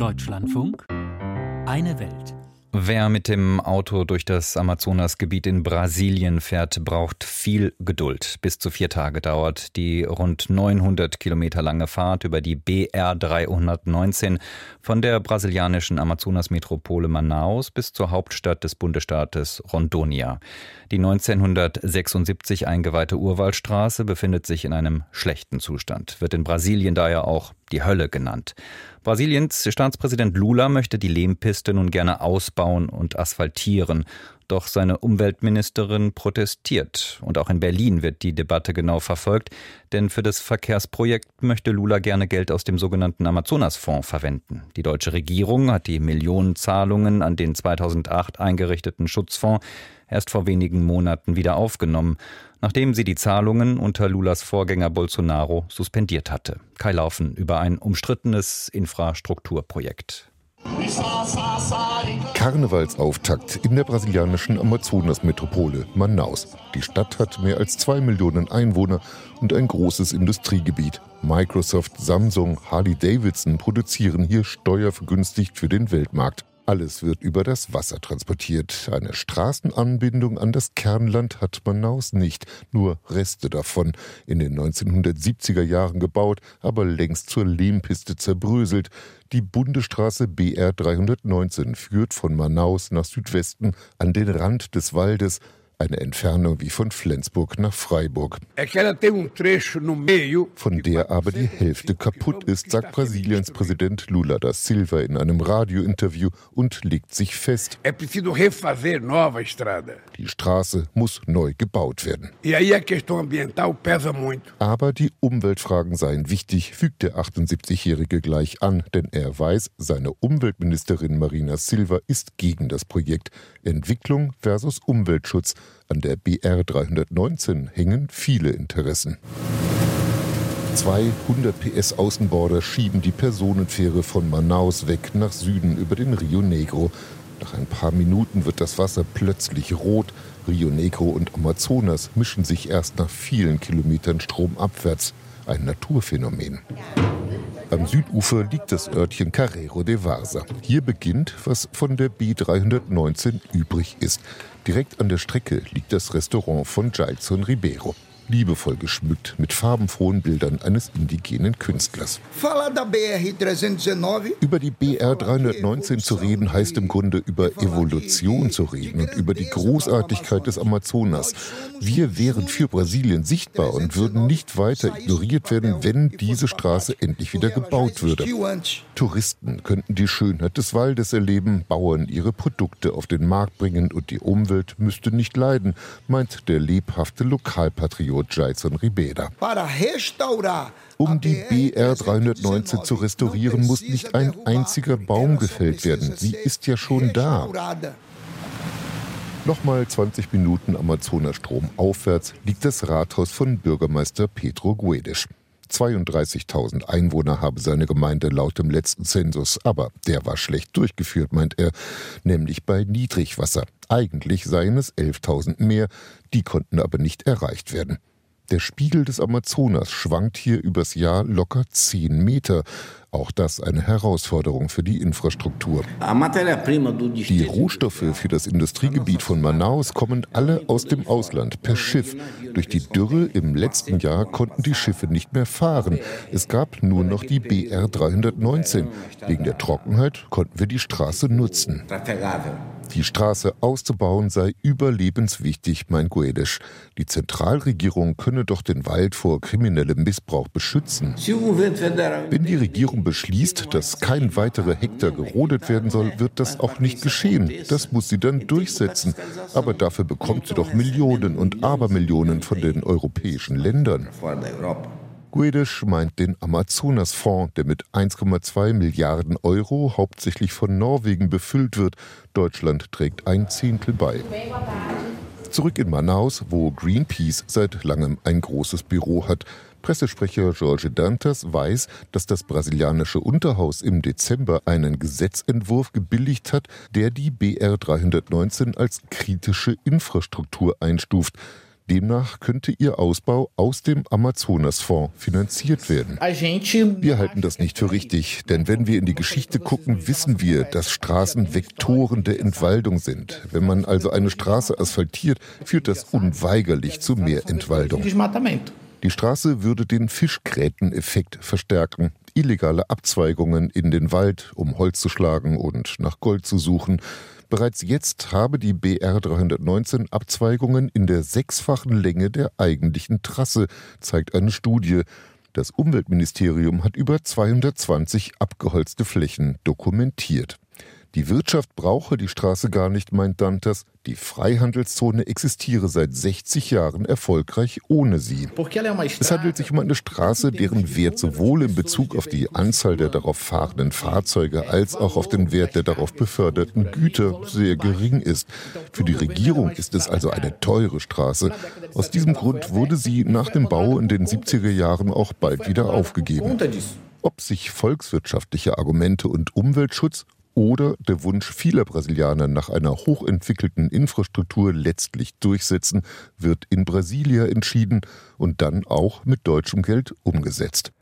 Deutschlandfunk Eine Welt. Wer mit dem Auto durch das Amazonasgebiet in Brasilien fährt, braucht viel Geduld. Bis zu vier Tage dauert die rund 900 Kilometer lange Fahrt über die BR 319 von der brasilianischen Amazonasmetropole Manaus bis zur Hauptstadt des Bundesstaates Rondônia. Die 1976 eingeweihte Urwaldstraße befindet sich in einem schlechten Zustand, wird in Brasilien daher auch die Hölle genannt. Brasiliens Staatspräsident Lula möchte die Lehmpiste nun gerne ausbauen und asphaltieren. Doch seine Umweltministerin protestiert. Und auch in Berlin wird die Debatte genau verfolgt, denn für das Verkehrsprojekt möchte Lula gerne Geld aus dem sogenannten Amazonasfonds verwenden. Die deutsche Regierung hat die Millionenzahlungen an den 2008 eingerichteten Schutzfonds erst vor wenigen Monaten wieder aufgenommen, nachdem sie die Zahlungen unter Lulas Vorgänger Bolsonaro suspendiert hatte. Kai Laufen über ein umstrittenes Infrastrukturprojekt. Karnevalsauftakt in der brasilianischen Amazonasmetropole Manaus. Die Stadt hat mehr als zwei Millionen Einwohner und ein großes Industriegebiet. Microsoft, Samsung, Harley Davidson produzieren hier steuervergünstigt für den Weltmarkt. Alles wird über das Wasser transportiert. Eine Straßenanbindung an das Kernland hat Manaus nicht, nur Reste davon. In den 1970er Jahren gebaut, aber längst zur Lehmpiste zerbröselt. Die Bundesstraße BR 319 führt von Manaus nach Südwesten an den Rand des Waldes eine Entfernung wie von Flensburg nach Freiburg. Von der aber die Hälfte kaputt ist, sagt Brasiliens Präsident Lula da Silva in einem Radiointerview und legt sich fest. Die Straße muss neu gebaut werden. Aber die Umweltfragen seien wichtig, fügt der 78-Jährige gleich an, denn er weiß, seine Umweltministerin Marina Silva ist gegen das Projekt Entwicklung versus Umweltschutz. An der BR 319 hängen viele Interessen. 200 PS Außenborder schieben die Personenfähre von Manaus weg nach Süden über den Rio Negro. Nach ein paar Minuten wird das Wasser plötzlich rot. Rio Negro und Amazonas mischen sich erst nach vielen Kilometern stromabwärts. Ein Naturphänomen. Am Südufer liegt das Örtchen Carrero de Varsa. Hier beginnt, was von der B319 übrig ist. Direkt an der Strecke liegt das Restaurant von Jailson Ribeiro liebevoll geschmückt mit farbenfrohen Bildern eines indigenen Künstlers. Über die BR 319 zu reden, heißt im Grunde über Evolution zu reden und über die Großartigkeit des Amazonas. Wir wären für Brasilien sichtbar und würden nicht weiter ignoriert werden, wenn diese Straße endlich wieder gebaut würde. Touristen könnten die Schönheit des Waldes erleben, Bauern ihre Produkte auf den Markt bringen und die Umwelt müsste nicht leiden, meint der lebhafte Lokalpatriot Jason Ribera. Um die BR 319 zu restaurieren, muss nicht ein einziger Baum gefällt werden. Sie ist ja schon da. Nochmal 20 Minuten Amazonastrom aufwärts liegt das Rathaus von Bürgermeister Pedro Guedes. 32.000 Einwohner habe seine Gemeinde laut dem letzten Zensus, aber der war schlecht durchgeführt, meint er, nämlich bei Niedrigwasser. Eigentlich seien es 11.000 mehr, die konnten aber nicht erreicht werden. Der Spiegel des Amazonas schwankt hier übers Jahr locker 10 Meter. Auch das eine Herausforderung für die Infrastruktur. Die Rohstoffe für das Industriegebiet von Manaus kommen alle aus dem Ausland per Schiff. Durch die Dürre im letzten Jahr konnten die Schiffe nicht mehr fahren. Es gab nur noch die BR 319. Wegen der Trockenheit konnten wir die Straße nutzen. Die Straße auszubauen sei überlebenswichtig, meint Guedes. Die Zentralregierung könne doch den Wald vor kriminellem Missbrauch beschützen. Wenn die Regierung beschließt, dass kein weiterer Hektar gerodet werden soll, wird das auch nicht geschehen. Das muss sie dann durchsetzen. Aber dafür bekommt sie doch Millionen und Abermillionen von den europäischen Ländern. Guedes meint den Amazonasfonds, der mit 1,2 Milliarden Euro hauptsächlich von Norwegen befüllt wird. Deutschland trägt ein Zehntel bei. Zurück in Manaus, wo Greenpeace seit langem ein großes Büro hat. Pressesprecher Jorge Dantas weiß, dass das brasilianische Unterhaus im Dezember einen Gesetzentwurf gebilligt hat, der die BR 319 als kritische Infrastruktur einstuft. Demnach könnte ihr Ausbau aus dem Amazonasfonds finanziert werden. Wir halten das nicht für richtig, denn wenn wir in die Geschichte gucken, wissen wir, dass Straßen Vektoren der Entwaldung sind. Wenn man also eine Straße asphaltiert, führt das unweigerlich zu mehr Entwaldung. Die Straße würde den Fischgräteneffekt verstärken. Illegale Abzweigungen in den Wald, um Holz zu schlagen und nach Gold zu suchen. Bereits jetzt habe die BR 319 Abzweigungen in der sechsfachen Länge der eigentlichen Trasse, zeigt eine Studie. Das Umweltministerium hat über 220 abgeholzte Flächen dokumentiert. Die Wirtschaft brauche die Straße gar nicht, meint Dantas. Die Freihandelszone existiere seit 60 Jahren erfolgreich ohne sie. Es handelt sich um eine Straße, deren Wert sowohl in Bezug auf die Anzahl der darauf fahrenden Fahrzeuge als auch auf den Wert der darauf beförderten Güter sehr gering ist. Für die Regierung ist es also eine teure Straße. Aus diesem Grund wurde sie nach dem Bau in den 70er Jahren auch bald wieder aufgegeben. Ob sich volkswirtschaftliche Argumente und Umweltschutz oder der Wunsch vieler Brasilianer nach einer hochentwickelten Infrastruktur letztlich durchsetzen, wird in Brasilia entschieden und dann auch mit deutschem Geld umgesetzt.